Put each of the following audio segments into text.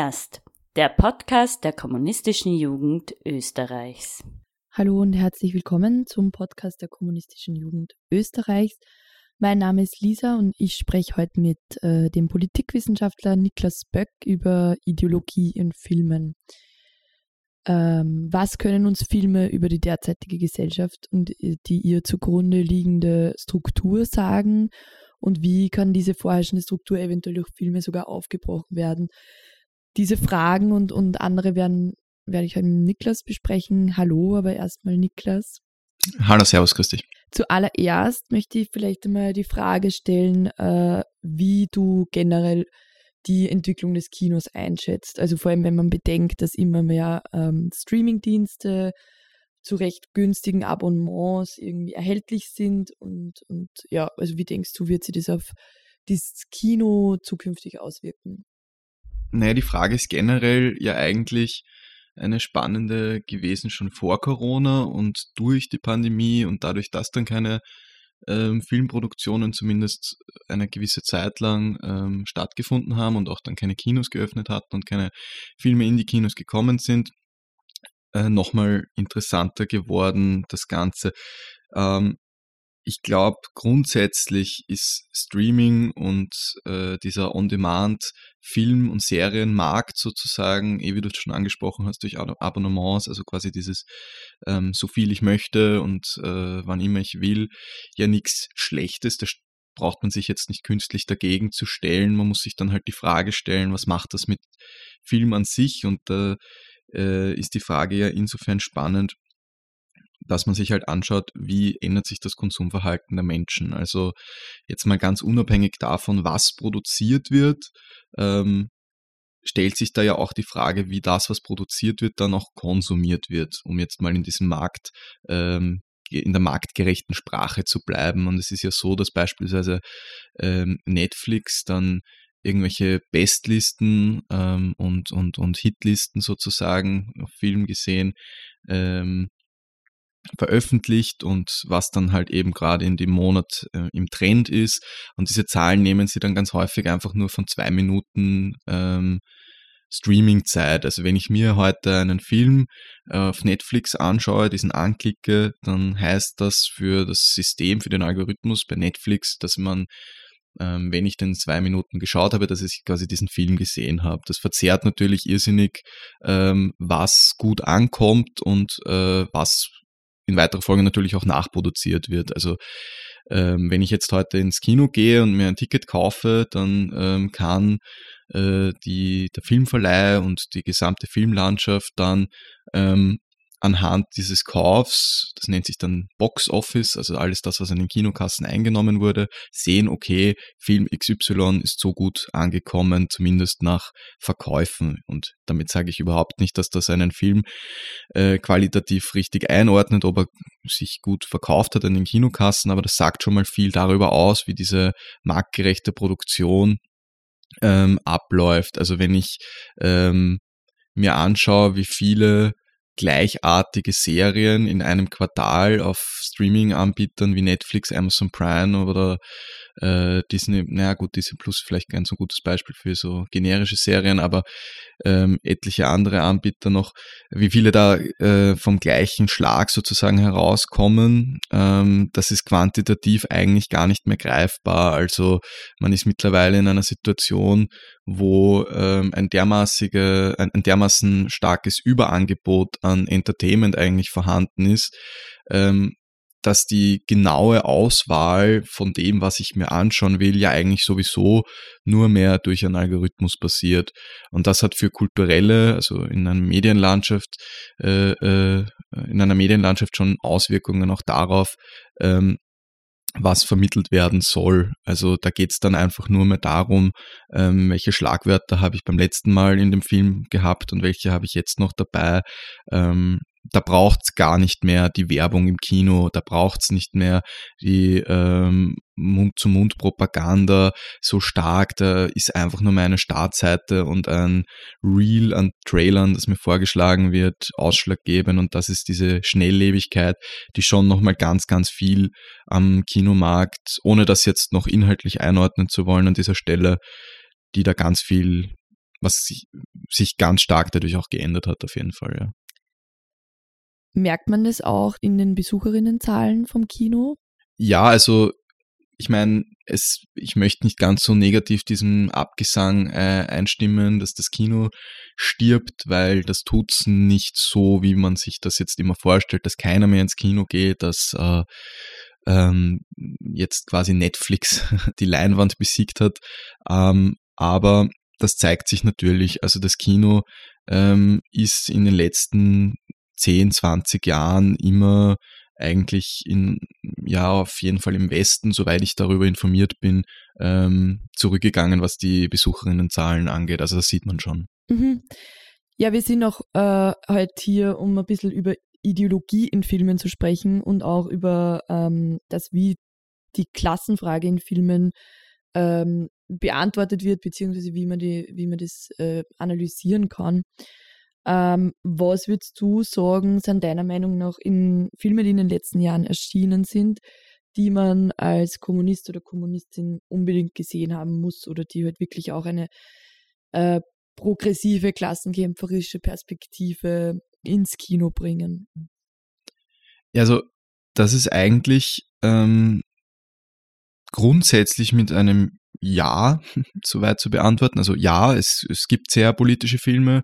Zuallererst der Podcast der kommunistischen Jugend Österreichs. Hallo und herzlich willkommen zum Podcast der kommunistischen Jugend Österreichs. Mein Name ist Lisa und ich spreche heute mit äh, dem Politikwissenschaftler Niklas Böck über Ideologie in Filmen. Ähm, was können uns Filme über die derzeitige Gesellschaft und äh, die ihr zugrunde liegende Struktur sagen? Und wie kann diese vorherrschende Struktur eventuell durch Filme sogar aufgebrochen werden? Diese Fragen und, und andere werden, werde ich heute mit Niklas besprechen. Hallo, aber erstmal Niklas. Hallo, Servus, grüß dich. Zuallererst möchte ich vielleicht einmal die Frage stellen, äh, wie du generell die Entwicklung des Kinos einschätzt. Also vor allem, wenn man bedenkt, dass immer mehr ähm, Streamingdienste zu recht günstigen Abonnements irgendwie erhältlich sind und, und ja, also wie denkst du, wird sich das auf das Kino zukünftig auswirken? Naja, die Frage ist generell ja eigentlich eine spannende gewesen schon vor Corona und durch die Pandemie und dadurch, dass dann keine ähm, Filmproduktionen zumindest eine gewisse Zeit lang ähm, stattgefunden haben und auch dann keine Kinos geöffnet hatten und keine Filme in die Kinos gekommen sind, äh, nochmal interessanter geworden, das Ganze. Ähm, ich glaube, grundsätzlich ist Streaming und äh, dieser On-Demand-Film- und Serienmarkt sozusagen, eh wie du schon angesprochen hast, durch Abonnements, also quasi dieses ähm, so viel ich möchte und äh, wann immer ich will, ja nichts Schlechtes. Da braucht man sich jetzt nicht künstlich dagegen zu stellen. Man muss sich dann halt die Frage stellen, was macht das mit Film an sich? Und da äh, ist die Frage ja insofern spannend, dass man sich halt anschaut, wie ändert sich das Konsumverhalten der Menschen. Also jetzt mal ganz unabhängig davon, was produziert wird, ähm, stellt sich da ja auch die Frage, wie das, was produziert wird, dann auch konsumiert wird, um jetzt mal in diesem Markt, ähm, in der marktgerechten Sprache zu bleiben. Und es ist ja so, dass beispielsweise ähm, Netflix dann irgendwelche Bestlisten ähm, und, und, und Hitlisten sozusagen auf Film gesehen ähm, veröffentlicht und was dann halt eben gerade in dem Monat äh, im Trend ist. Und diese Zahlen nehmen sie dann ganz häufig einfach nur von zwei Minuten ähm, Streaming-Zeit. Also wenn ich mir heute einen Film äh, auf Netflix anschaue, diesen anklicke, dann heißt das für das System, für den Algorithmus bei Netflix, dass man ähm, wenn ich den zwei Minuten geschaut habe, dass ich quasi diesen Film gesehen habe. Das verzerrt natürlich irrsinnig, ähm, was gut ankommt und äh, was in weiterer Folge natürlich auch nachproduziert wird. Also ähm, wenn ich jetzt heute ins Kino gehe und mir ein Ticket kaufe, dann ähm, kann äh, die, der Filmverleih und die gesamte Filmlandschaft dann ähm, anhand dieses Kaufs, das nennt sich dann Box Office, also alles das, was an den Kinokassen eingenommen wurde, sehen, okay, Film XY ist so gut angekommen, zumindest nach Verkäufen. Und damit sage ich überhaupt nicht, dass das einen Film äh, qualitativ richtig einordnet, ob er sich gut verkauft hat an den Kinokassen, aber das sagt schon mal viel darüber aus, wie diese marktgerechte Produktion ähm, abläuft. Also wenn ich ähm, mir anschaue, wie viele gleichartige Serien in einem Quartal auf Streaming-Anbietern wie Netflix, Amazon Prime oder äh, Disney, naja gut, Disney Plus vielleicht ganz so gutes Beispiel für so generische Serien, aber ähm, etliche andere Anbieter noch, wie viele da äh, vom gleichen Schlag sozusagen herauskommen, ähm, das ist quantitativ eigentlich gar nicht mehr greifbar. Also man ist mittlerweile in einer Situation, wo ähm, ein, dermaßige, ein, ein dermaßen starkes Überangebot an Entertainment eigentlich vorhanden ist, ähm, dass die genaue Auswahl von dem, was ich mir anschauen will, ja eigentlich sowieso nur mehr durch einen Algorithmus passiert. Und das hat für kulturelle, also in einer Medienlandschaft, äh, äh, in einer Medienlandschaft schon Auswirkungen auch darauf, ähm, was vermittelt werden soll. Also da geht es dann einfach nur mehr darum, ähm, welche Schlagwörter habe ich beim letzten Mal in dem Film gehabt und welche habe ich jetzt noch dabei. Ähm, da braucht es gar nicht mehr die Werbung im Kino, da braucht es nicht mehr die ähm, Mund-zu-Mund-Propaganda so stark, da ist einfach nur meine Startseite und ein Reel an Trailern, das mir vorgeschlagen wird, ausschlaggebend und das ist diese Schnelllebigkeit, die schon nochmal ganz, ganz viel am Kinomarkt, ohne das jetzt noch inhaltlich einordnen zu wollen an dieser Stelle, die da ganz viel was sich, sich ganz stark dadurch auch geändert hat, auf jeden Fall, ja. Merkt man das auch in den Besucherinnenzahlen vom Kino? Ja, also ich meine, es, ich möchte nicht ganz so negativ diesem Abgesang äh, einstimmen, dass das Kino stirbt, weil das tut's nicht so, wie man sich das jetzt immer vorstellt, dass keiner mehr ins Kino geht, dass äh, ähm, jetzt quasi Netflix die Leinwand besiegt hat. Ähm, aber das zeigt sich natürlich. Also das Kino ähm, ist in den letzten 10, 20 Jahren immer eigentlich in, ja, auf jeden Fall im Westen, soweit ich darüber informiert bin, ähm, zurückgegangen, was die Besucherinnenzahlen angeht. Also das sieht man schon. Mhm. Ja, wir sind auch äh, halt hier, um ein bisschen über Ideologie in Filmen zu sprechen und auch über ähm, das, wie die Klassenfrage in Filmen ähm, beantwortet wird, beziehungsweise wie man, die, wie man das äh, analysieren kann. Ähm, was würdest du sagen, sind deiner Meinung nach in Filmen, die in den letzten Jahren erschienen sind, die man als Kommunist oder Kommunistin unbedingt gesehen haben muss oder die halt wirklich auch eine äh, progressive, klassenkämpferische Perspektive ins Kino bringen? Also, das ist eigentlich ähm, grundsätzlich mit einem Ja soweit zu beantworten. Also ja, es, es gibt sehr politische Filme.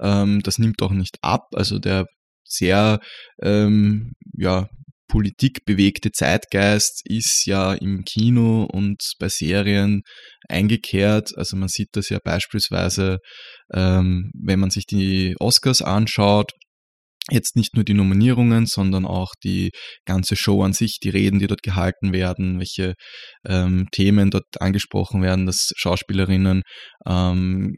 Ähm, das nimmt auch nicht ab. Also der sehr ähm, ja, politikbewegte Zeitgeist ist ja im Kino und bei Serien eingekehrt. Also man sieht das ja beispielsweise, ähm, wenn man sich die Oscars anschaut, jetzt nicht nur die Nominierungen, sondern auch die ganze Show an sich, die Reden, die dort gehalten werden, welche ähm, Themen dort angesprochen werden, dass Schauspielerinnen ähm,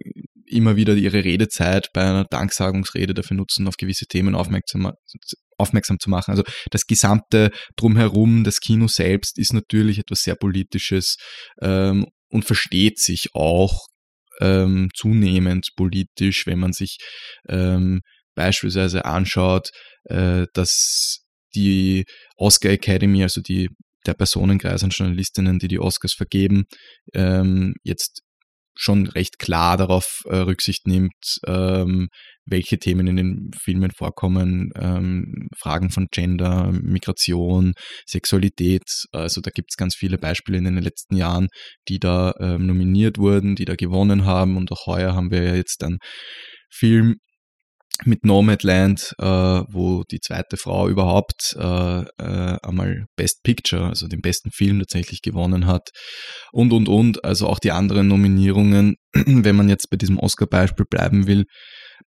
immer wieder ihre Redezeit bei einer Danksagungsrede dafür nutzen, auf gewisse Themen aufmerksam, aufmerksam zu machen. Also das gesamte Drumherum, das Kino selbst ist natürlich etwas sehr Politisches ähm, und versteht sich auch ähm, zunehmend politisch, wenn man sich ähm, beispielsweise anschaut, äh, dass die Oscar Academy, also die der Personenkreis an Journalistinnen, die die Oscars vergeben, ähm, jetzt schon recht klar darauf äh, Rücksicht nimmt, ähm, welche Themen in den Filmen vorkommen, ähm, Fragen von Gender, Migration, Sexualität. Also da gibt es ganz viele Beispiele in den letzten Jahren, die da nominiert wurden, die da gewonnen haben. Und auch heuer haben wir jetzt einen Film mit Nomadland, äh, wo die zweite Frau überhaupt äh, äh, einmal Best Picture, also den besten Film tatsächlich gewonnen hat und und und, also auch die anderen Nominierungen, wenn man jetzt bei diesem Oscar-Beispiel bleiben will.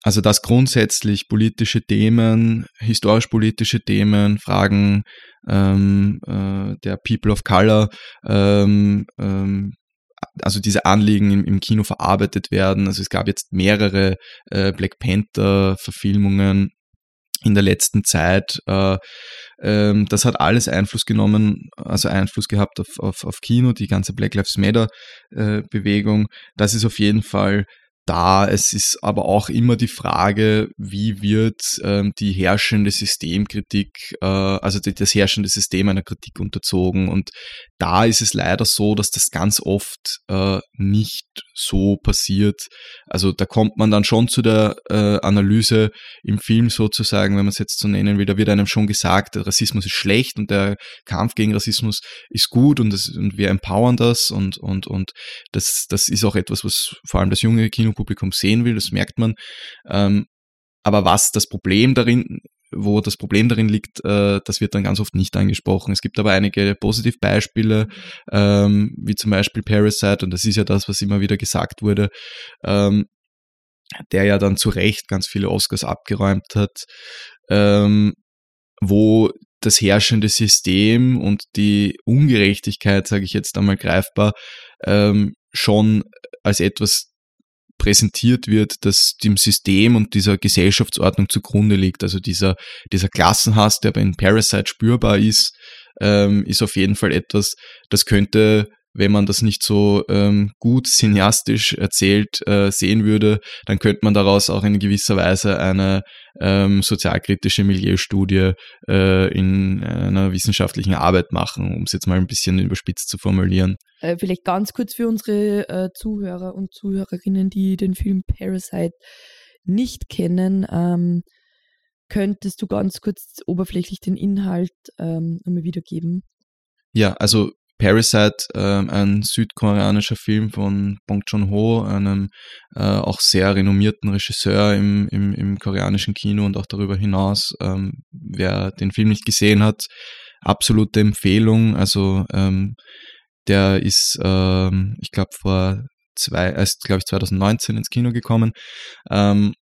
Also dass grundsätzlich politische Themen, historisch-politische Themen, Fragen ähm, äh, der People of Color ähm, ähm, also diese Anliegen im, im, Kino verarbeitet werden. Also es gab jetzt mehrere äh, Black Panther-Verfilmungen in der letzten Zeit. Äh, ähm, das hat alles Einfluss genommen, also Einfluss gehabt auf, auf, auf Kino, die ganze Black Lives Matter-Bewegung. Äh, das ist auf jeden Fall da. Es ist aber auch immer die Frage, wie wird ähm, die herrschende Systemkritik, äh, also die, das herrschende System einer Kritik unterzogen. Und da ist es leider so, dass das ganz oft äh, nicht so passiert. Also da kommt man dann schon zu der äh, Analyse im Film sozusagen, wenn man es jetzt so nennen will, da wird einem schon gesagt, Rassismus ist schlecht und der Kampf gegen Rassismus ist gut und, das, und wir empowern das und, und, und das, das ist auch etwas, was vor allem das junge Kinopublikum sehen will, das merkt man. Ähm, aber was das Problem darin wo das Problem darin liegt, äh, das wird dann ganz oft nicht angesprochen. Es gibt aber einige Positivbeispiele, ähm, wie zum Beispiel Parasite, und das ist ja das, was immer wieder gesagt wurde, ähm, der ja dann zu Recht ganz viele Oscars abgeräumt hat, ähm, wo das herrschende System und die Ungerechtigkeit, sage ich jetzt einmal greifbar, ähm, schon als etwas präsentiert wird, das dem System und dieser Gesellschaftsordnung zugrunde liegt. Also dieser, dieser Klassenhass, der bei Parasite spürbar ist, ähm, ist auf jeden Fall etwas, das könnte wenn man das nicht so ähm, gut cineastisch erzählt äh, sehen würde, dann könnte man daraus auch in gewisser Weise eine ähm, sozialkritische Milieustudie äh, in einer wissenschaftlichen Arbeit machen, um es jetzt mal ein bisschen überspitzt zu formulieren. Äh, vielleicht ganz kurz für unsere äh, Zuhörer und Zuhörerinnen, die den Film Parasite nicht kennen, ähm, könntest du ganz kurz oberflächlich den Inhalt ähm, einmal wiedergeben? Ja, also Parasite, ähm, ein südkoreanischer Film von Bong Joon-ho, einem äh, auch sehr renommierten Regisseur im, im, im koreanischen Kino und auch darüber hinaus. Ähm, wer den Film nicht gesehen hat, absolute Empfehlung. Also ähm, der ist, ähm, ich glaube, vor zwei, erst glaube ich 2019 ins Kino gekommen ähm,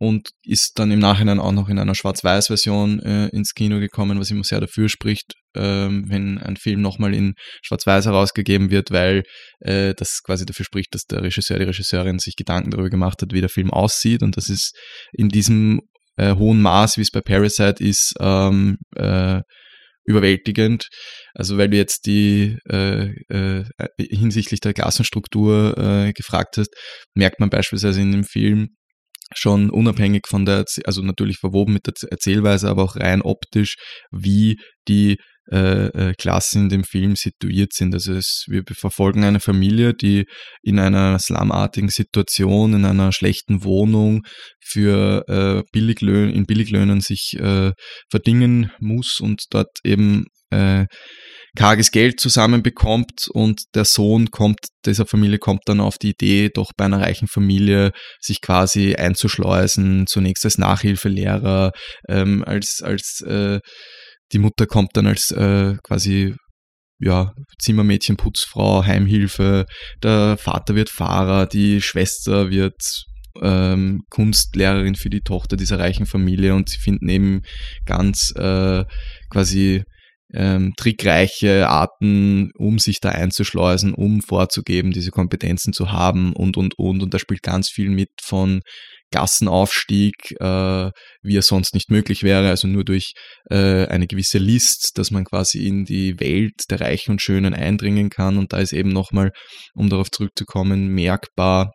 und ist dann im Nachhinein auch noch in einer Schwarz-Weiß-Version äh, ins Kino gekommen, was immer sehr dafür spricht, ähm, wenn ein Film nochmal in Schwarz-Weiß herausgegeben wird, weil äh, das quasi dafür spricht, dass der Regisseur, die Regisseurin sich Gedanken darüber gemacht hat, wie der Film aussieht und das ist in diesem äh, hohen Maß, wie es bei Parasite ist, ähm, äh, überwältigend. Also weil du jetzt die äh, äh, hinsichtlich der Klassenstruktur äh, gefragt hast, merkt man beispielsweise in dem Film, schon unabhängig von der, also natürlich verwoben mit der Erzählweise, aber auch rein optisch, wie die äh, äh, Klassen in dem Film situiert sind. Also es, wir verfolgen eine Familie, die in einer slumartigen Situation, in einer schlechten Wohnung für äh, Billiglöhn, in Billiglöhnen sich äh, verdingen muss und dort eben äh, karges Geld zusammenbekommt und der Sohn kommt, dieser Familie kommt dann auf die Idee, doch bei einer reichen Familie sich quasi einzuschleusen, zunächst als Nachhilfelehrer, ähm, als, als äh, die Mutter kommt dann als äh, quasi ja, Zimmermädchen, Putzfrau, Heimhilfe, der Vater wird Fahrer, die Schwester wird ähm, Kunstlehrerin für die Tochter dieser reichen Familie und sie finden eben ganz äh, quasi ähm, trickreiche Arten, um sich da einzuschleusen, um vorzugeben, diese Kompetenzen zu haben und, und, und. Und da spielt ganz viel mit von Gassenaufstieg, äh, wie er sonst nicht möglich wäre, also nur durch äh, eine gewisse List, dass man quasi in die Welt der Reichen und Schönen eindringen kann. Und da ist eben nochmal, um darauf zurückzukommen, merkbar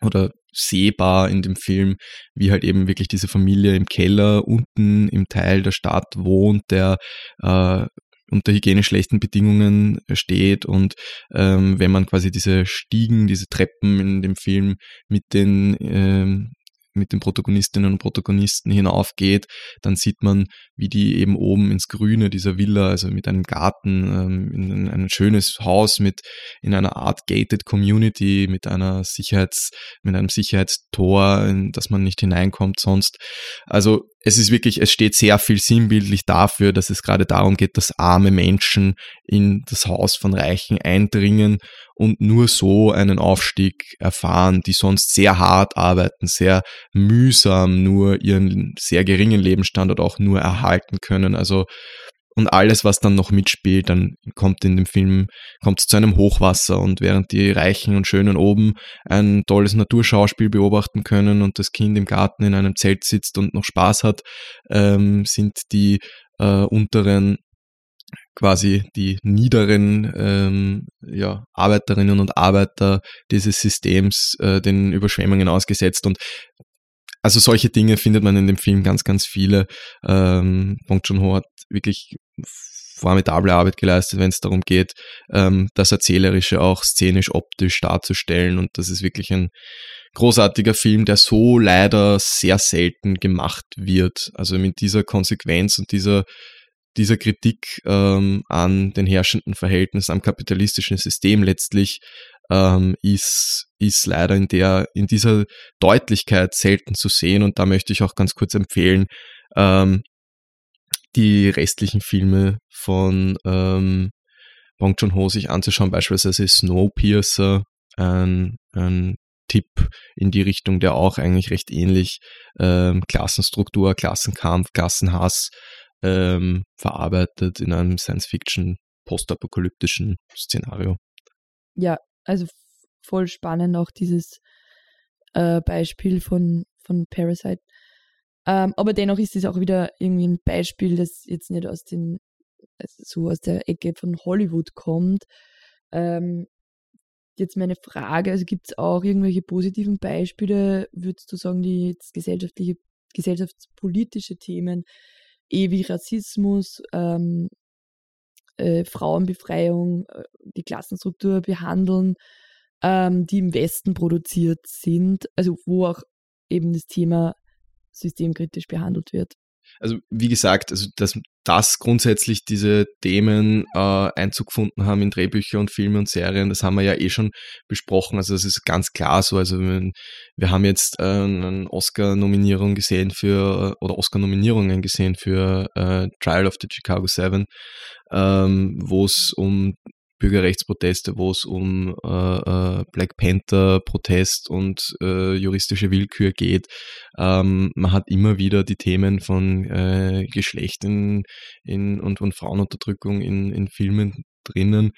oder sehbar in dem Film, wie halt eben wirklich diese Familie im Keller unten im Teil der Stadt wohnt, der äh, unter hygienisch schlechten Bedingungen steht. Und ähm, wenn man quasi diese Stiegen, diese Treppen in dem Film mit den ähm, mit den Protagonistinnen und Protagonisten hinaufgeht, dann sieht man, wie die eben oben ins Grüne dieser Villa, also mit einem Garten, ähm, in ein schönes Haus mit in einer Art gated Community, mit einer Sicherheits, mit einem Sicherheitstor, in das man nicht hineinkommt sonst. Also es ist wirklich, es steht sehr viel sinnbildlich dafür, dass es gerade darum geht, dass arme Menschen in das Haus von Reichen eindringen und nur so einen Aufstieg erfahren, die sonst sehr hart arbeiten, sehr mühsam nur ihren sehr geringen Lebensstandard auch nur erhalten können. Also und alles, was dann noch mitspielt, dann kommt in dem Film, kommt es zu einem Hochwasser und während die Reichen und Schönen oben ein tolles Naturschauspiel beobachten können und das Kind im Garten in einem Zelt sitzt und noch Spaß hat, ähm, sind die äh, unteren quasi die niederen ähm, ja, Arbeiterinnen und Arbeiter dieses Systems äh, den Überschwemmungen ausgesetzt. Und also solche Dinge findet man in dem Film ganz, ganz viele. Ähm, Bong Joon-ho hat wirklich formidable Arbeit geleistet, wenn es darum geht, ähm, das Erzählerische auch szenisch, optisch darzustellen. Und das ist wirklich ein großartiger Film, der so leider sehr selten gemacht wird. Also mit dieser Konsequenz und dieser, dieser Kritik ähm, an den herrschenden Verhältnissen, am kapitalistischen System letztlich ähm, ist, ist leider in, der, in dieser Deutlichkeit selten zu sehen. Und da möchte ich auch ganz kurz empfehlen, ähm, die restlichen Filme von ähm, Bong Joon-ho sich anzuschauen, beispielsweise Snowpiercer, ein, ein Tipp in die Richtung, der auch eigentlich recht ähnlich ähm, Klassenstruktur, Klassenkampf, Klassenhass ähm, verarbeitet in einem Science-Fiction, postapokalyptischen Szenario. Ja, also voll spannend auch dieses äh, Beispiel von, von Parasite. Ähm, aber dennoch ist es auch wieder irgendwie ein Beispiel, das jetzt nicht aus den, also so aus der Ecke von Hollywood kommt, Ähm, jetzt meine Frage, also gibt es auch irgendwelche positiven Beispiele, würdest du sagen, die jetzt gesellschaftliche, gesellschaftspolitische Themen, wie Rassismus, ähm, äh, Frauenbefreiung, äh, die Klassenstruktur behandeln, ähm, die im Westen produziert sind, also wo auch eben das Thema systemkritisch behandelt wird. Also wie gesagt, also dass, dass grundsätzlich diese Themen äh, Einzug gefunden haben in Drehbücher und Filme und Serien, das haben wir ja eh schon besprochen. Also das ist ganz klar so. Also wir, wir haben jetzt äh, eine Oscar-Nominierung gesehen für oder Oscar-Nominierungen gesehen für äh, Trial of the Chicago Seven, ähm, wo es um Bürgerrechtsproteste, wo es um äh, äh, Black Panther-Protest und äh, juristische Willkür geht. Ähm, man hat immer wieder die Themen von äh, Geschlecht in, in, und, und Frauenunterdrückung in, in Filmen drinnen.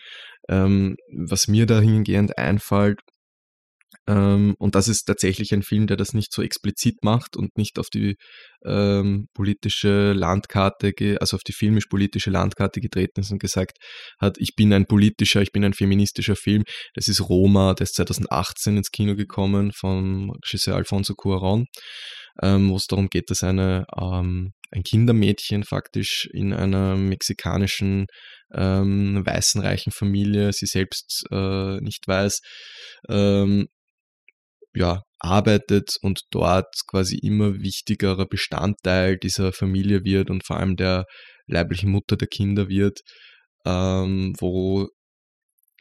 Ähm, was mir dahingehend einfällt, ähm, und das ist tatsächlich ein Film, der das nicht so explizit macht und nicht auf die ähm, politische Landkarte, also auf die filmisch-politische Landkarte getreten ist und gesagt hat, ich bin ein politischer, ich bin ein feministischer Film. Das ist Roma, der ist 2018 ins Kino gekommen vom Regisseur Alfonso Cuaron, ähm, wo es darum geht, dass eine, ähm, ein Kindermädchen faktisch in einer mexikanischen ähm, weißen reichen Familie, sie selbst äh, nicht weiß, ähm, ja, arbeitet und dort quasi immer wichtigerer Bestandteil dieser Familie wird und vor allem der leiblichen Mutter der Kinder wird, ähm, wo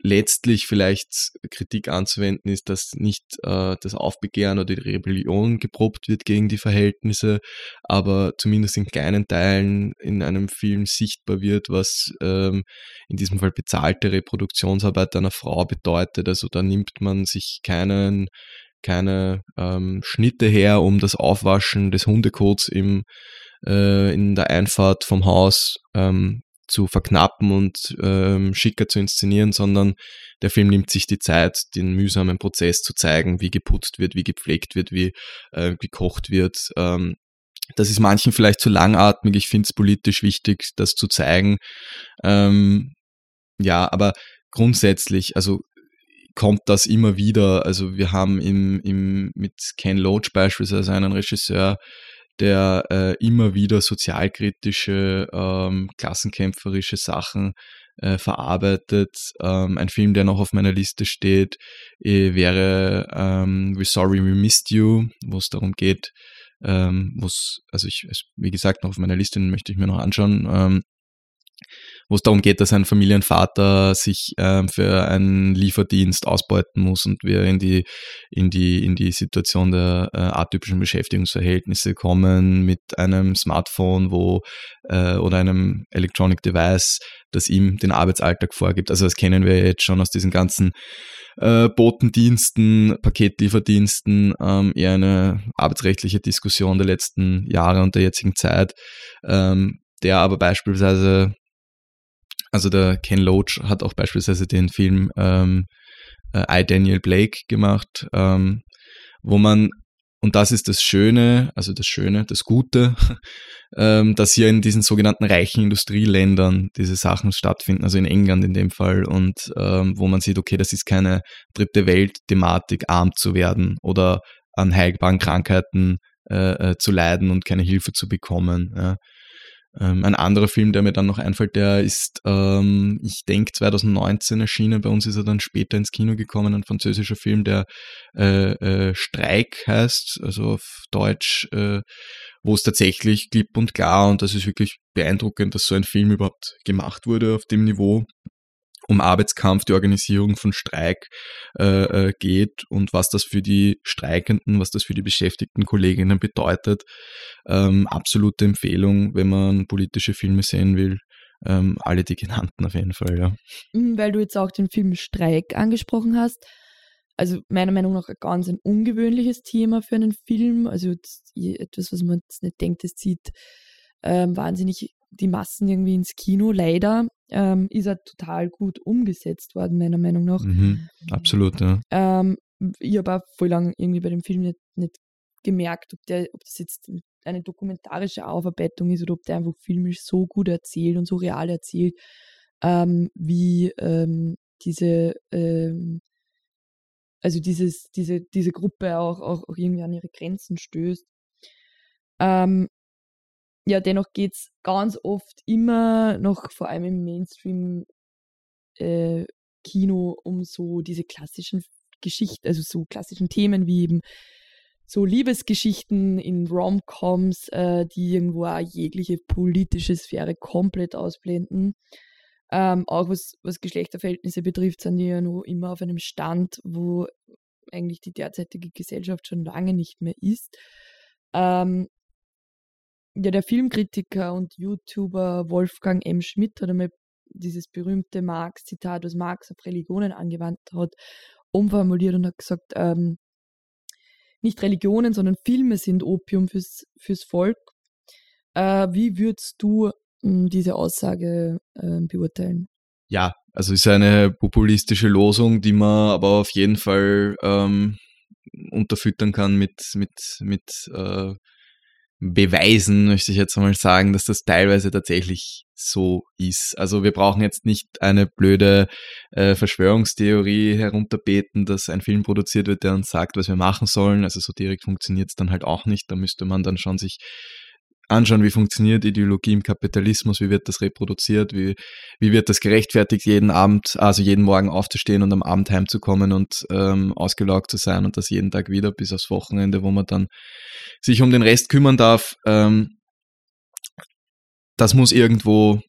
letztlich vielleicht Kritik anzuwenden ist, dass nicht äh, das Aufbegehren oder die Rebellion geprobt wird gegen die Verhältnisse, aber zumindest in kleinen Teilen in einem Film sichtbar wird, was ähm, in diesem Fall bezahlte Reproduktionsarbeit einer Frau bedeutet. Also da nimmt man sich keinen keine ähm, Schnitte her, um das Aufwaschen des Hundekots im, äh, in der Einfahrt vom Haus ähm, zu verknappen und ähm, schicker zu inszenieren, sondern der Film nimmt sich die Zeit, den mühsamen Prozess zu zeigen, wie geputzt wird, wie gepflegt wird, wie äh, gekocht wird. Ähm, das ist manchen vielleicht zu langatmig. Ich finde es politisch wichtig, das zu zeigen. Ähm, ja, aber grundsätzlich, also kommt das immer wieder. Also wir haben im, im, mit Ken Loach beispielsweise einen Regisseur, der äh, immer wieder sozialkritische, ähm, klassenkämpferische Sachen äh, verarbeitet. Ähm, ein Film, der noch auf meiner Liste steht, äh, wäre ähm, We're Sorry We Missed You, wo es darum geht, ähm, wo es, also ich, wie gesagt, noch auf meiner Liste möchte ich mir noch anschauen, ähm, wo es darum geht, dass ein Familienvater sich ähm, für einen Lieferdienst ausbeuten muss und wir in die, in die, in die Situation der äh, atypischen Beschäftigungsverhältnisse kommen mit einem Smartphone, wo äh, oder einem Electronic Device, das ihm den Arbeitsalltag vorgibt. Also das kennen wir jetzt schon aus diesen ganzen äh, Botendiensten, Paketlieferdiensten, ähm, eher eine arbeitsrechtliche Diskussion der letzten Jahre und der jetzigen Zeit, ähm, der aber beispielsweise also der Ken Loach hat auch beispielsweise den Film ähm, äh, I, Daniel Blake gemacht, ähm, wo man, und das ist das Schöne, also das Schöne, das Gute, ähm, dass hier in diesen sogenannten reichen Industrieländern diese Sachen stattfinden, also in England in dem Fall, und ähm, wo man sieht, okay, das ist keine dritte Welt-Thematik, arm zu werden oder an heilbaren Krankheiten äh, äh, zu leiden und keine Hilfe zu bekommen. Ja. Ähm, ein anderer Film, der mir dann noch einfällt, der ist, ähm, ich denke, 2019 erschienen. Bei uns ist er dann später ins Kino gekommen, ein französischer Film, der äh, äh, Streik heißt, also auf Deutsch, äh, wo es tatsächlich klipp und klar, und das ist wirklich beeindruckend, dass so ein Film überhaupt gemacht wurde auf dem Niveau, um Arbeitskampf, die Organisierung von Streik äh, äh, geht und was das für die Streikenden, was das für die beschäftigten Kolleginnen bedeutet. Ähm, absolute Empfehlung, wenn man politische Filme sehen will. Ähm, alle die genannten auf jeden Fall, ja. Mhm, weil du jetzt auch den Film Streik angesprochen hast. Also meiner Meinung nach ein ganz ein ungewöhnliches Thema für einen Film. Also etwas, was man jetzt nicht denkt, es zieht ähm, wahnsinnig die Massen irgendwie ins Kino. Leider ähm, ist er total gut umgesetzt worden, meiner Meinung nach. Mhm, absolut, ja. Ähm, ich habe auch voll lang irgendwie bei dem Film nicht, nicht gemerkt, ob, der, ob das jetzt eine dokumentarische Aufarbeitung ist oder ob der einfach filmisch so gut erzählt und so real erzählt, ähm, wie ähm, diese, ähm, also dieses, diese, diese Gruppe auch, auch, auch irgendwie an ihre Grenzen stößt. Ähm, ja, dennoch geht es ganz oft immer noch, vor allem im Mainstream, äh, Kino um so diese klassischen Geschichten, also so klassischen Themen wie eben so Liebesgeschichten in Rom-Coms, äh, die irgendwo auch jegliche politische Sphäre komplett ausblenden. Ähm, auch was, was Geschlechterverhältnisse betrifft, sind die ja noch immer auf einem Stand, wo eigentlich die derzeitige Gesellschaft schon lange nicht mehr ist. Ähm, ja, der Filmkritiker und YouTuber Wolfgang M. Schmidt hat einmal dieses berühmte Marx-Zitat, was Marx auf Religionen angewandt hat, umformuliert und hat gesagt, ähm, nicht Religionen, sondern Filme sind Opium fürs, fürs Volk. Äh, wie würdest du äh, diese Aussage äh, beurteilen? Ja, also ist eine populistische Losung, die man aber auf jeden Fall ähm, unterfüttern kann mit, mit, mit äh, beweisen, möchte ich jetzt mal sagen, dass das teilweise tatsächlich so ist. Also wir brauchen jetzt nicht eine blöde äh, Verschwörungstheorie herunterbeten, dass ein Film produziert wird, der uns sagt, was wir machen sollen. Also so direkt funktioniert es dann halt auch nicht. Da müsste man dann schon sich anschauen, wie funktioniert Ideologie im Kapitalismus, wie wird das reproduziert, wie, wie wird das gerechtfertigt, jeden Abend, also jeden Morgen aufzustehen und am Abend heimzukommen und ähm, ausgelaugt zu sein und das jeden Tag wieder bis aufs Wochenende, wo man dann sich um den Rest kümmern darf. Ähm, das muss irgendwo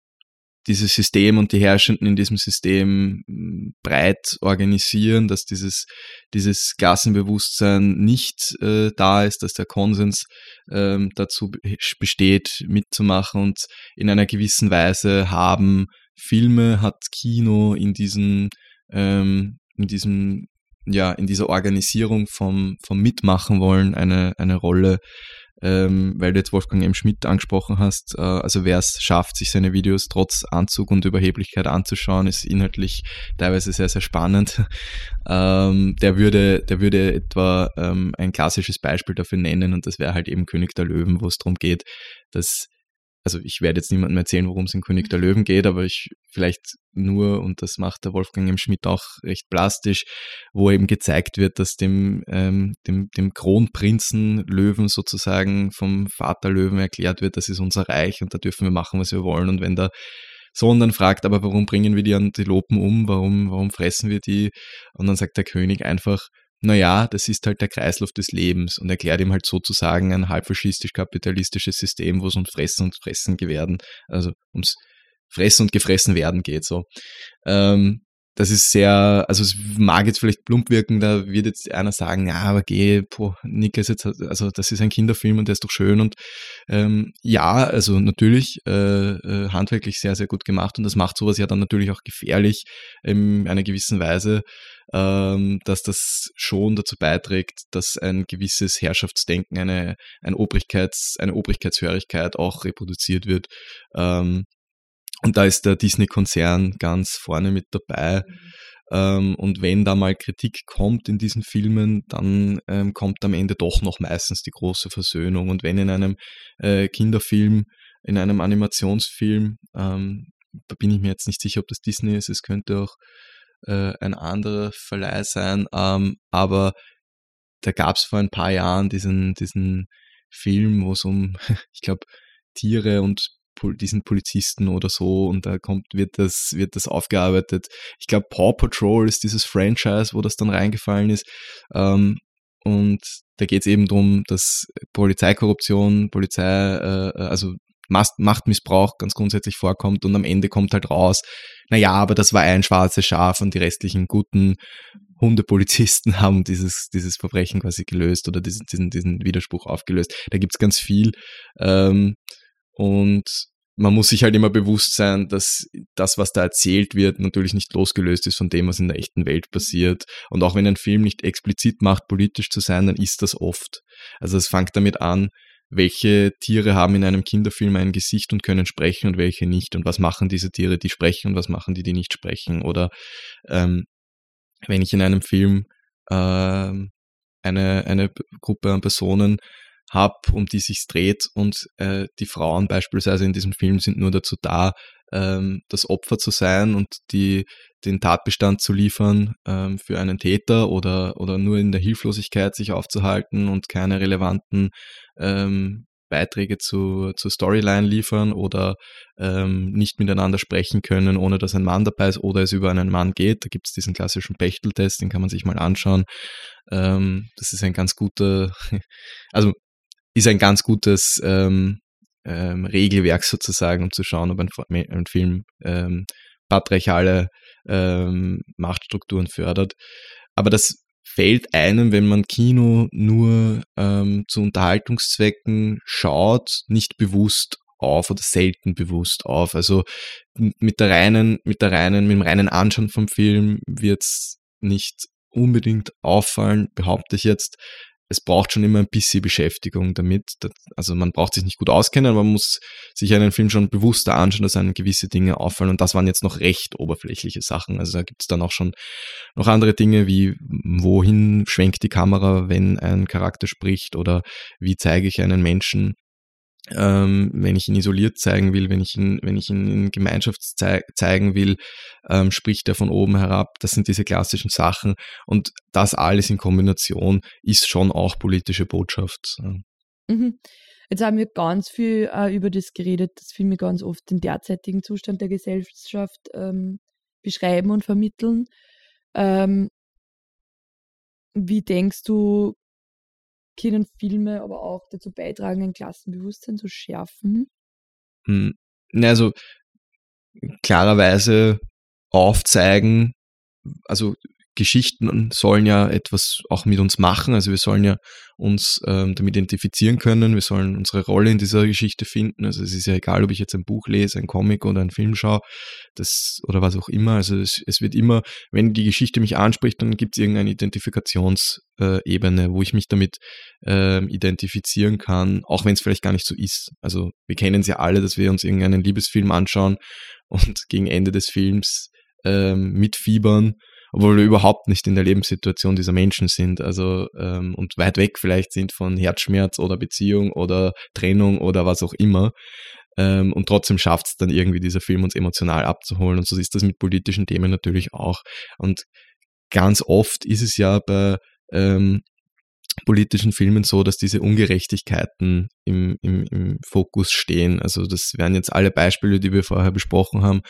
dieses System und die Herrschenden in diesem System hm, breit organisieren, dass dieses, dieses Klassenbewusstsein nicht äh, da ist, dass der Konsens ähm, dazu besteht, mitzumachen und in einer gewissen Weise haben. Filme, hat Kino in diesem, ähm, in diesem, ja, in dieser Organisierung vom, vom Mitmachen wollen eine, eine Rolle ähm, weil du jetzt Wolfgang M. Schmidt angesprochen hast. Äh, also wer es schafft, sich seine Videos trotz Anzug und Überheblichkeit anzuschauen, ist inhaltlich teilweise sehr, sehr spannend. Ähm, der, würde, der würde etwa ähm, ein klassisches Beispiel dafür nennen und das wäre halt eben König der Löwen, wo es darum geht, dass also ich werde jetzt niemandem erzählen, worum es in König der Löwen geht, aber ich vielleicht nur, und das macht der Wolfgang im Schmidt auch recht plastisch, wo eben gezeigt wird, dass dem, ähm, dem, dem Kronprinzen Löwen sozusagen vom Vater Löwen erklärt wird, das ist unser Reich und da dürfen wir machen, was wir wollen. Und wenn der Sohn dann fragt, aber warum bringen wir die Antilopen um, warum, warum fressen wir die? Und dann sagt der König einfach, naja, das ist halt der Kreislauf des Lebens und erklärt ihm halt sozusagen ein halbfaschistisch-kapitalistisches System, wo es ums Fressen und Fressen werden, also ums Fressen und Gefressen werden geht. So. Ähm, das ist sehr, also es mag jetzt vielleicht plump wirken, da wird jetzt einer sagen, ja, aber geh, boah, Nick ist jetzt, also das ist ein Kinderfilm und der ist doch schön und ähm, ja, also natürlich äh, äh, handwerklich sehr, sehr gut gemacht und das macht sowas ja dann natürlich auch gefährlich in einer gewissen Weise, ähm, dass das schon dazu beiträgt, dass ein gewisses Herrschaftsdenken, eine, ein Obrigkeits, eine Obrigkeitshörigkeit auch reproduziert wird. Ähm, und da ist der Disney-Konzern ganz vorne mit dabei. Ähm, und wenn da mal Kritik kommt in diesen Filmen, dann ähm, kommt am Ende doch noch meistens die große Versöhnung. Und wenn in einem äh, Kinderfilm, in einem Animationsfilm, ähm, da bin ich mir jetzt nicht sicher, ob das Disney ist, es könnte auch äh, ein anderer Verleih sein, ähm, aber da gab es vor ein paar Jahren diesen, diesen Film, wo es um, ich glaube, Tiere und diesen Polizisten oder so und da kommt, wird das, wird das aufgearbeitet. Ich glaube, Paw Patrol ist dieses Franchise, wo das dann reingefallen ist. Ähm, und da geht es eben darum, dass Polizeikorruption, Polizei, äh, äh also Machtmissbrauch ganz grundsätzlich vorkommt und am Ende kommt halt raus, naja, aber das war ein schwarzes Schaf und die restlichen guten Hundepolizisten haben dieses, dieses Verbrechen quasi gelöst oder diesen, diesen, diesen Widerspruch aufgelöst. Da gibt's ganz viel. Ähm, und man muss sich halt immer bewusst sein, dass das, was da erzählt wird, natürlich nicht losgelöst ist von dem, was in der echten Welt passiert. Und auch wenn ein Film nicht explizit macht, politisch zu sein, dann ist das oft. Also es fängt damit an, welche Tiere haben in einem Kinderfilm ein Gesicht und können sprechen und welche nicht. Und was machen diese Tiere, die sprechen und was machen die, die nicht sprechen. Oder ähm, wenn ich in einem Film äh, eine, eine Gruppe an Personen habe, um die sich dreht und äh, die Frauen beispielsweise in diesem Film sind nur dazu da, ähm, das Opfer zu sein und die, den Tatbestand zu liefern ähm, für einen Täter oder, oder nur in der Hilflosigkeit sich aufzuhalten und keine relevanten ähm, Beiträge zu, zur Storyline liefern oder ähm, nicht miteinander sprechen können, ohne dass ein Mann dabei ist oder es über einen Mann geht. Da gibt es diesen klassischen Bechteltest, den kann man sich mal anschauen. Ähm, das ist ein ganz guter, also ist ein ganz gutes ähm, ähm, Regelwerk sozusagen, um zu schauen, ob ein, ein Film ähm, patriarchale ähm, Machtstrukturen fördert. Aber das fällt einem, wenn man Kino nur ähm, zu Unterhaltungszwecken schaut, nicht bewusst auf oder selten bewusst auf. Also mit der reinen, mit der reinen, mit dem reinen Anschauen vom Film wird es nicht unbedingt auffallen, behaupte ich jetzt es braucht schon immer ein bisschen Beschäftigung damit. Also man braucht sich nicht gut auskennen, aber man muss sich einen Film schon bewusster anschauen, dass einem gewisse Dinge auffallen. Und das waren jetzt noch recht oberflächliche Sachen. Also da gibt es dann auch schon noch andere Dinge wie, wohin schwenkt die Kamera, wenn ein Charakter spricht oder wie zeige ich einen Menschen ähm, wenn ich ihn isoliert zeigen will, wenn ich ihn, wenn ich ihn in Gemeinschaft zei zeigen will, ähm, spricht er von oben herab. Das sind diese klassischen Sachen. Und das alles in Kombination ist schon auch politische Botschaft. Mhm. Jetzt haben wir ganz viel äh, über das geredet, dass Filme ganz oft den derzeitigen Zustand der Gesellschaft ähm, beschreiben und vermitteln. Ähm, wie denkst du, können Filme aber auch dazu beitragen, ein Klassenbewusstsein zu schärfen? Hm, also klarerweise aufzeigen, also Geschichten sollen ja etwas auch mit uns machen. Also wir sollen ja uns ähm, damit identifizieren können. Wir sollen unsere Rolle in dieser Geschichte finden. Also es ist ja egal, ob ich jetzt ein Buch lese, ein Comic oder einen Film schaue, das oder was auch immer. Also es, es wird immer, wenn die Geschichte mich anspricht, dann gibt es irgendeine Identifikationsebene, äh, wo ich mich damit äh, identifizieren kann, auch wenn es vielleicht gar nicht so ist. Also wir kennen es ja alle, dass wir uns irgendeinen Liebesfilm anschauen und gegen Ende des Films äh, mitfiebern obwohl wir überhaupt nicht in der Lebenssituation dieser Menschen sind, also ähm, und weit weg vielleicht sind von Herzschmerz oder Beziehung oder Trennung oder was auch immer. Ähm, und trotzdem schafft es dann irgendwie dieser Film uns emotional abzuholen. Und so ist das mit politischen Themen natürlich auch. Und ganz oft ist es ja bei ähm, politischen Filmen so, dass diese Ungerechtigkeiten im, im, im Fokus stehen. Also das wären jetzt alle Beispiele, die wir vorher besprochen haben.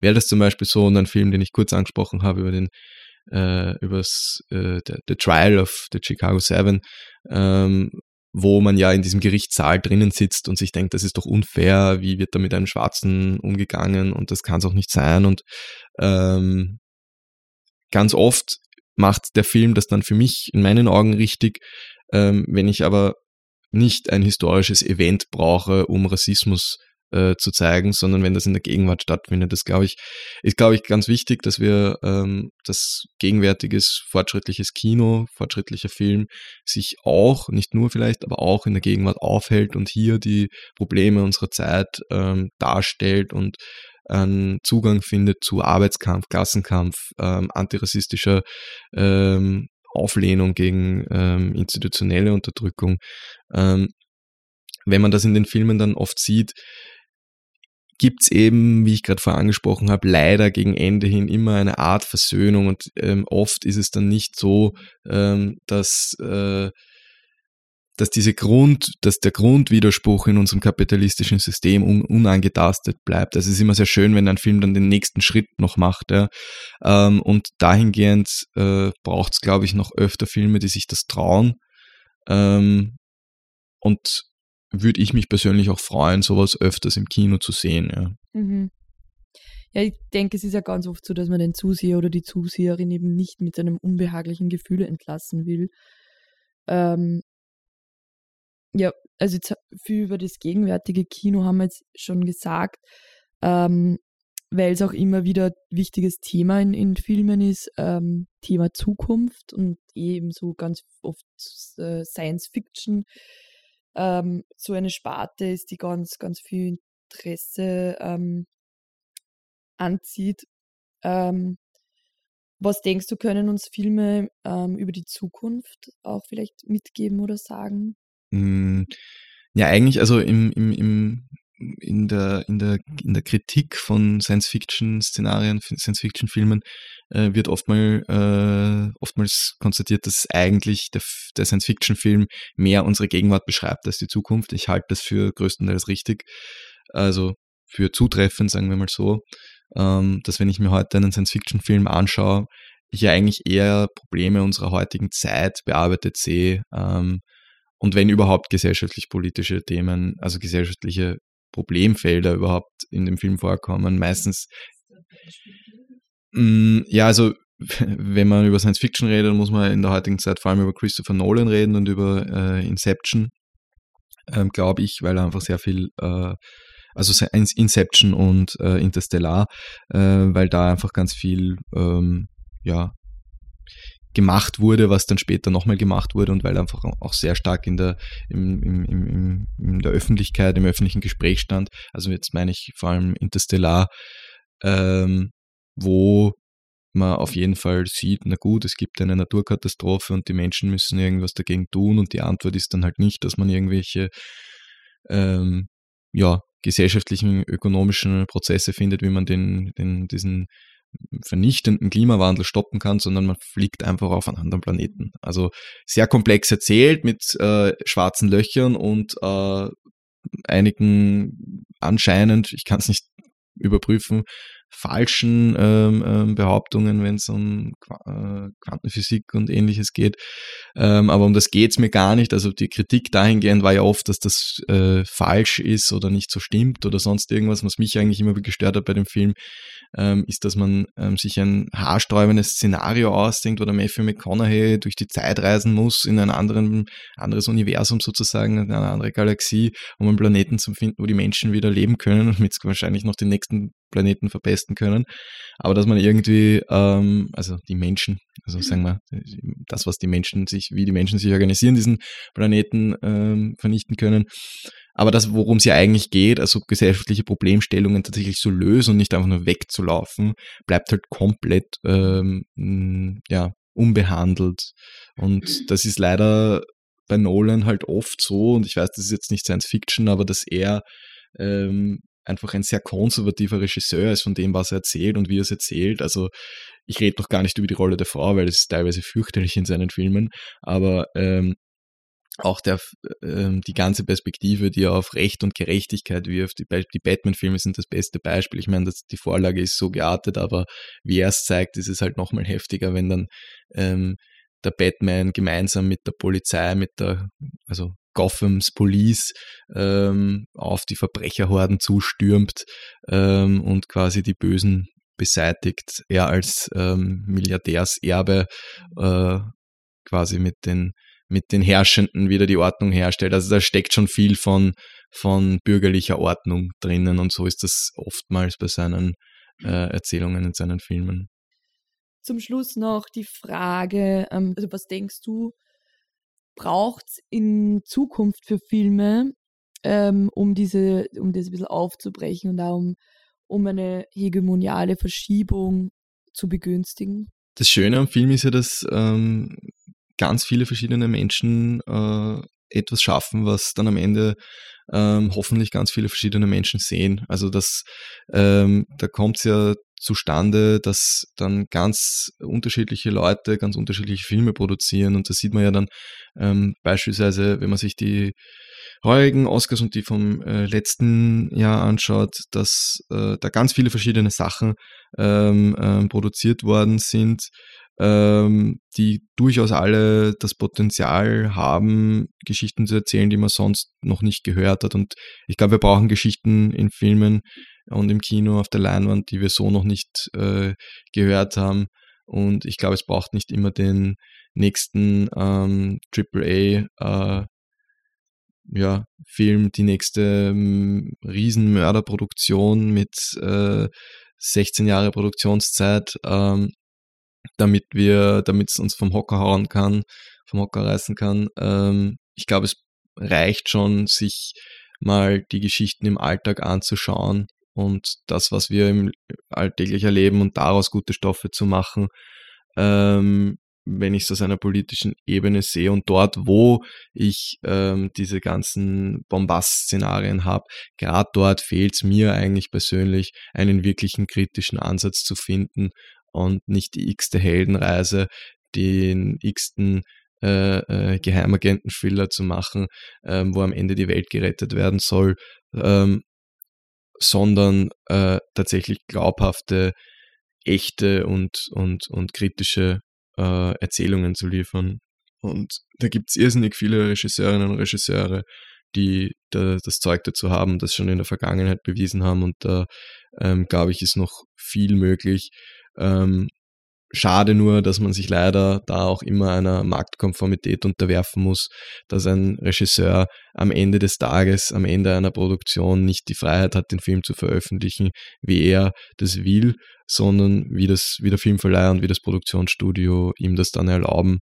Wäre das zum Beispiel so und ein Film, den ich kurz angesprochen habe über den äh, übers äh, the, the, Trial of the Chicago Seven, ähm, wo man ja in diesem Gerichtssaal drinnen sitzt und sich denkt, das ist doch unfair, wie wird da mit einem Schwarzen umgegangen und das kann es auch nicht sein. Und ähm, ganz oft macht der Film das dann für mich in meinen Augen richtig, ähm, wenn ich aber nicht ein historisches Event brauche, um Rassismus äh, zu zeigen, sondern wenn das in der Gegenwart stattfindet. Das glaube ich, ist, glaube ich, ganz wichtig, dass wir ähm, das gegenwärtiges, fortschrittliches Kino, fortschrittlicher Film sich auch, nicht nur vielleicht, aber auch in der Gegenwart aufhält und hier die Probleme unserer Zeit ähm, darstellt und einen Zugang findet zu Arbeitskampf, Klassenkampf, ähm, antirassistischer ähm, Auflehnung gegen ähm, institutionelle Unterdrückung. Ähm, wenn man das in den Filmen dann oft sieht, gibt es eben, wie ich gerade vorher angesprochen habe, leider gegen Ende hin immer eine Art Versöhnung und ähm, oft ist es dann nicht so, ähm, dass, äh, dass diese Grund, dass der Grundwiderspruch in unserem kapitalistischen System un unangetastet bleibt. Also es ist immer sehr schön, wenn ein Film dann den nächsten Schritt noch macht. Ja. Ähm, und dahingehend äh, braucht es, glaube ich, noch öfter Filme, die sich das trauen. Ähm, und würde ich mich persönlich auch freuen, sowas öfters im Kino zu sehen. Ja. Mhm. Ja, ich denke, es ist ja ganz oft so, dass man den Zuseher oder die Zuseherin eben nicht mit einem unbehaglichen Gefühl entlassen will. Ähm, ja, also jetzt viel über das gegenwärtige Kino haben wir jetzt schon gesagt, ähm, weil es auch immer wieder ein wichtiges Thema in, in Filmen ist, ähm, Thema Zukunft und eben so ganz oft äh, Science Fiction ähm, so eine Sparte ist, die ganz, ganz viel Interesse ähm, anzieht. Ähm, was denkst du, können uns Filme ähm, über die Zukunft auch vielleicht mitgeben oder sagen? Hm, ja, eigentlich, also im, im, im in der, in der, in der Kritik von Science-Fiction-Szenarien, Science-Fiction-Filmen äh, wird oftmals, äh, oftmals konstatiert, dass eigentlich der, der Science-Fiction-Film mehr unsere Gegenwart beschreibt als die Zukunft. Ich halte das für größtenteils richtig, also für zutreffend, sagen wir mal so, ähm, dass wenn ich mir heute einen Science-Fiction-Film anschaue, ich ja eigentlich eher Probleme unserer heutigen Zeit bearbeitet sehe, ähm, und wenn überhaupt gesellschaftlich-politische Themen, also gesellschaftliche Problemfelder überhaupt in dem Film vorkommen, meistens. Mm, ja, also wenn man über Science Fiction redet, muss man in der heutigen Zeit vor allem über Christopher Nolan reden und über äh, Inception, ähm, glaube ich, weil er einfach sehr viel, äh, also Inception und äh, Interstellar, äh, weil da einfach ganz viel, ähm, ja, gemacht wurde, was dann später nochmal gemacht wurde und weil einfach auch sehr stark in der, im, im, im, in der Öffentlichkeit, im öffentlichen Gespräch stand. Also jetzt meine ich vor allem Interstellar, ähm, wo man auf jeden Fall sieht, na gut, es gibt eine Naturkatastrophe und die Menschen müssen irgendwas dagegen tun und die Antwort ist dann halt nicht, dass man irgendwelche ähm, ja, gesellschaftlichen, ökonomischen Prozesse findet, wie man den, den, diesen vernichtenden Klimawandel stoppen kann, sondern man fliegt einfach auf einen anderen Planeten. Also sehr komplex erzählt mit äh, schwarzen Löchern und äh, einigen anscheinend, ich kann es nicht überprüfen, falschen ähm, ähm, Behauptungen, wenn es um äh, Quantenphysik und ähnliches geht. Ähm, aber um das geht es mir gar nicht. Also die Kritik dahingehend war ja oft, dass das äh, falsch ist oder nicht so stimmt oder sonst irgendwas. Was mich eigentlich immer gestört hat bei dem Film, ähm, ist, dass man ähm, sich ein haarsträubendes Szenario ausdenkt, wo der Matthew McConaughey durch die Zeit reisen muss, in ein anderen, anderes Universum sozusagen, in eine andere Galaxie, um einen Planeten zu finden, wo die Menschen wieder leben können und mit wahrscheinlich noch den nächsten Planeten verpesten können. Aber dass man irgendwie, ähm, also die Menschen, also mhm. sagen wir, das, was die Menschen sich, wie die Menschen sich organisieren, diesen Planeten ähm, vernichten können. Aber das, worum es ja eigentlich geht, also gesellschaftliche Problemstellungen tatsächlich zu lösen und nicht einfach nur wegzulaufen, bleibt halt komplett ähm, ja, unbehandelt. Und das ist leider bei Nolan halt oft so, und ich weiß, das ist jetzt nicht Science Fiction, aber dass er ähm, einfach ein sehr konservativer Regisseur ist von dem, was er erzählt und wie er es erzählt. Also ich rede doch gar nicht über die Rolle der Frau, weil es ist teilweise fürchterlich in seinen Filmen, aber ähm, auch der, ähm, die ganze Perspektive, die er auf Recht und Gerechtigkeit wirft. Die, die Batman-Filme sind das beste Beispiel. Ich meine, das, die Vorlage ist so geartet, aber wie er es zeigt, ist es halt nochmal heftiger, wenn dann ähm, der Batman gemeinsam mit der Polizei, mit der, also Gothams Police ähm, auf die Verbrecherhorden zustürmt ähm, und quasi die Bösen beseitigt. Er als ähm, Milliardärserbe äh, quasi mit den, mit den Herrschenden wieder die Ordnung herstellt. Also da steckt schon viel von, von bürgerlicher Ordnung drinnen und so ist das oftmals bei seinen äh, Erzählungen in seinen Filmen. Zum Schluss noch die Frage, ähm, also was denkst du, braucht es in Zukunft für Filme, ähm, um diese, um das ein bisschen aufzubrechen und auch um, um eine hegemoniale Verschiebung zu begünstigen? Das Schöne am Film ist ja, dass ähm, ganz viele verschiedene Menschen äh, etwas schaffen, was dann am Ende ähm, hoffentlich ganz viele verschiedene Menschen sehen. Also das, ähm, da kommt es ja zustande, dass dann ganz unterschiedliche Leute ganz unterschiedliche Filme produzieren. Und das sieht man ja dann ähm, beispielsweise, wenn man sich die heurigen Oscars und die vom äh, letzten Jahr anschaut, dass äh, da ganz viele verschiedene Sachen ähm, ähm, produziert worden sind, ähm, die durchaus alle das Potenzial haben, Geschichten zu erzählen, die man sonst noch nicht gehört hat. Und ich glaube, wir brauchen Geschichten in Filmen, und im Kino auf der Leinwand, die wir so noch nicht äh, gehört haben. Und ich glaube, es braucht nicht immer den nächsten ähm, AAA äh, ja, Film, die nächste ähm, Riesenmörderproduktion mit äh, 16 Jahre Produktionszeit, ähm, damit damit es uns vom Hocker hauen kann, vom Hocker reißen kann. Ähm, ich glaube, es reicht schon, sich mal die Geschichten im Alltag anzuschauen und das, was wir im alltäglich erleben und daraus gute Stoffe zu machen. Ähm, wenn ich es aus einer politischen Ebene sehe und dort, wo ich ähm, diese ganzen Bombast-Szenarien habe, gerade dort fehlt es mir eigentlich persönlich, einen wirklichen kritischen Ansatz zu finden und nicht die x-te Heldenreise, den x-ten äh, äh, Geheimagenten-Thriller zu machen, ähm, wo am Ende die Welt gerettet werden soll, ähm, sondern äh, tatsächlich glaubhafte, echte und, und, und kritische äh, Erzählungen zu liefern. Und da gibt es irrsinnig viele Regisseurinnen und Regisseure, die da, das Zeug dazu haben, das schon in der Vergangenheit bewiesen haben. Und da, ähm, glaube ich, ist noch viel möglich. Ähm, Schade nur, dass man sich leider da auch immer einer Marktkonformität unterwerfen muss, dass ein Regisseur am Ende des Tages, am Ende einer Produktion nicht die Freiheit hat, den Film zu veröffentlichen, wie er das will, sondern wie, das, wie der Filmverleiher und wie das Produktionsstudio ihm das dann erlauben.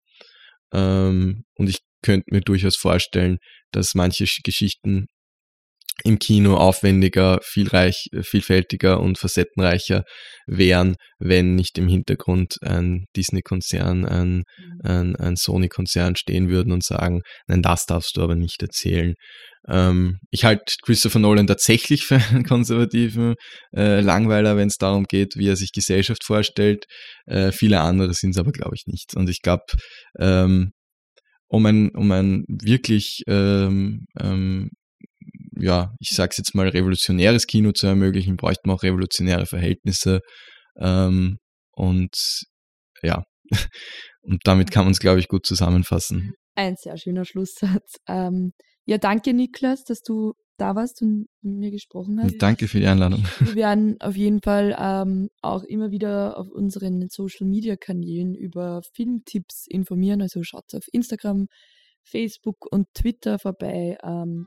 Ähm, und ich könnte mir durchaus vorstellen, dass manche Geschichten im Kino aufwendiger, vielreich, vielfältiger und facettenreicher wären, wenn nicht im Hintergrund ein Disney-Konzern, ein, mhm. ein, ein Sony-Konzern stehen würden und sagen, nein, das darfst du aber nicht erzählen. Ähm, ich halte Christopher Nolan tatsächlich für einen konservativen äh, Langweiler, wenn es darum geht, wie er sich Gesellschaft vorstellt. Äh, viele andere sind es aber, glaube ich, nicht. Und ich glaube, ähm, um ein, um ein wirklich ähm, ähm, ja, ich sag's jetzt mal, revolutionäres Kino zu ermöglichen, bräuchten wir auch revolutionäre Verhältnisse. Ähm, und ja, und damit kann man es, glaube ich, gut zusammenfassen. Ein sehr schöner Schlusssatz. Ähm, ja, danke, Niklas, dass du da warst und mit mir gesprochen hast. Danke für die Einladung. Wir werden auf jeden Fall ähm, auch immer wieder auf unseren Social Media Kanälen über Filmtipps informieren. Also schaut auf Instagram, Facebook und Twitter vorbei. Ähm,